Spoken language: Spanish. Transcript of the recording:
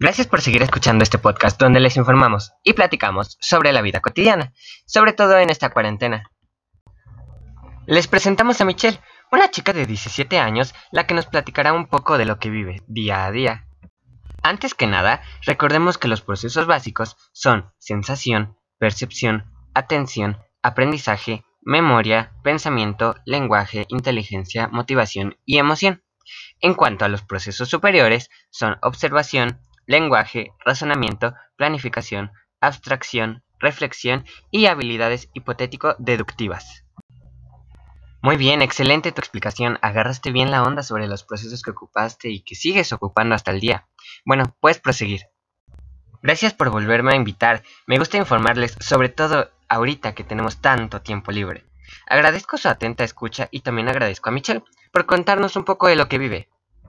Gracias por seguir escuchando este podcast donde les informamos y platicamos sobre la vida cotidiana, sobre todo en esta cuarentena. Les presentamos a Michelle, una chica de 17 años, la que nos platicará un poco de lo que vive día a día. Antes que nada, recordemos que los procesos básicos son sensación, percepción, atención, aprendizaje, memoria, pensamiento, lenguaje, inteligencia, motivación y emoción. En cuanto a los procesos superiores, son observación, lenguaje, razonamiento, planificación, abstracción, reflexión y habilidades hipotético-deductivas. Muy bien, excelente tu explicación. Agarraste bien la onda sobre los procesos que ocupaste y que sigues ocupando hasta el día. Bueno, puedes proseguir. Gracias por volverme a invitar. Me gusta informarles, sobre todo ahorita que tenemos tanto tiempo libre. Agradezco su atenta escucha y también agradezco a Michelle por contarnos un poco de lo que vive.